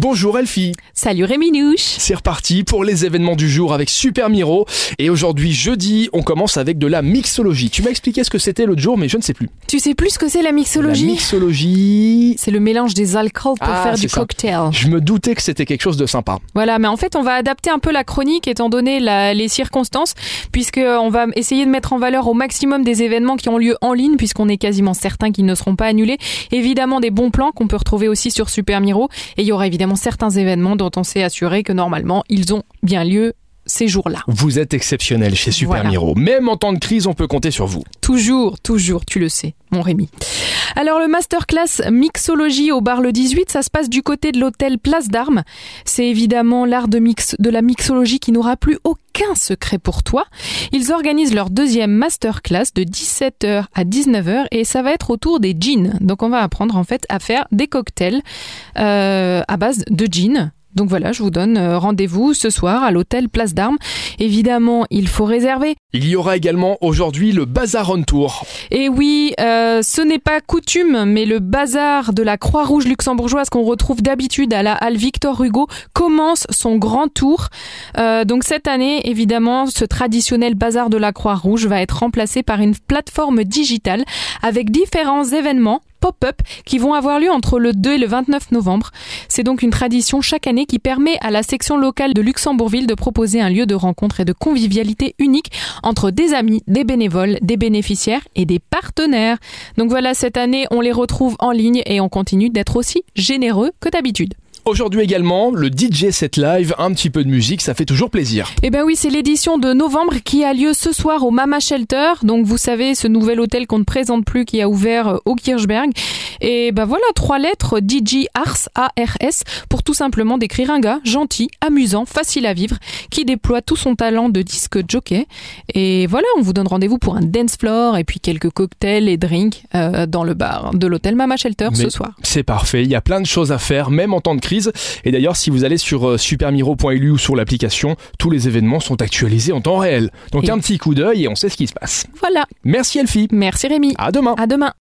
Bonjour Elfie Salut Réminouche C'est reparti pour les événements du jour avec Super Miro. Et aujourd'hui, jeudi, on commence avec de la mixologie. Tu m'as expliqué ce que c'était l'autre jour, mais je ne sais plus. Tu sais plus ce que c'est la La mixologie mixologie... C'est le mélange des alcools pour Ah, faire du ça. cocktail. Je me doutais que c'était quelque chose de sympa. Voilà, mais en fait, on va adapter un peu la chronique étant donné la- les circonstances, puisque on va essayer de mettre en valeur au maximum des événements qui ont lieu en ligne, puisqu'on est quasiment certain qu'ils ne seront pas annulés. Évidemment, des bons plans qu'on peut retrouver aussi sur Super Miro, et il y aura évidemment certains événements dont on s'est assuré que normalement, ils ont bien lieu ces jours-là. Vous êtes exceptionnel chez Super Voilà. Miro. Même en temps de crise, on peut compter sur vous. Toujours, toujours, tu le sais, mon Rémi. Alors le masterclass mixologie au bar le 18, ça se passe du côté de l'hôtel Place d'Armes. C'est évidemment l'art de, mix, de la mixologie qui n'aura plus aucun secret pour toi. Ils organisent leur deuxième masterclass de 17h à 19h et ça va être autour des jeans. Donc on va apprendre en fait à faire des cocktails euh, à base de jeans. Donc voilà, je vous donne euh, rendez-vous ce soir à l'hôtel Place d'Armes. Évidemment, il faut réserver. Il y aura également aujourd'hui le Bazar on Tour. Et oui, euh, ce n'est pas coutume, mais le bazar de la Croix-Rouge luxembourgeoise qu'on retrouve d'habitude à la halle Victor Hugo commence son grand tour. Euh, donc cette année, évidemment, ce traditionnel bazar de la Croix-Rouge va être remplacé par une plateforme digitale avec différents événements pop-up qui vont avoir lieu entre le 2 et le 29 novembre. C'est donc une tradition chaque année qui permet à la section locale de Luxembourgville de proposer un lieu de rencontre et de convivialité unique entre des amis, des bénévoles, des bénéficiaires et des partenaires. Donc voilà, cette année, on les retrouve en ligne et on continue d'être aussi généreux que d'habitude. Aujourd'hui également, le DJ set live, un petit peu de musique, ça fait toujours plaisir. Eh ben oui, c'est l'édition de novembre qui a lieu ce soir au Mama Shelter. Donc vous savez, ce nouvel hôtel qu'on ne présente plus qui a ouvert euh, au Kirchberg. Et ben voilà, trois lettres DJ Ars A-R-S pour tout simplement décrire un gars gentil, amusant, facile à vivre, qui déploie tout son talent de disque jockey. Et voilà, on vous donne rendez-vous pour un dance floor et puis quelques cocktails et drinks euh, dans le bar de l'hôtel Mama Shelter ce soir. C'est parfait, il y a plein de choses à faire, même en temps de crise. Et d'ailleurs, si vous allez sur euh, supermiro.lu ou sur l'application, tous les événements sont actualisés en temps réel. Donc Et- un petit coup d'œil et on sait ce qui se passe. Voilà, Merci Elfie, merci Rémi. à demain. À demain.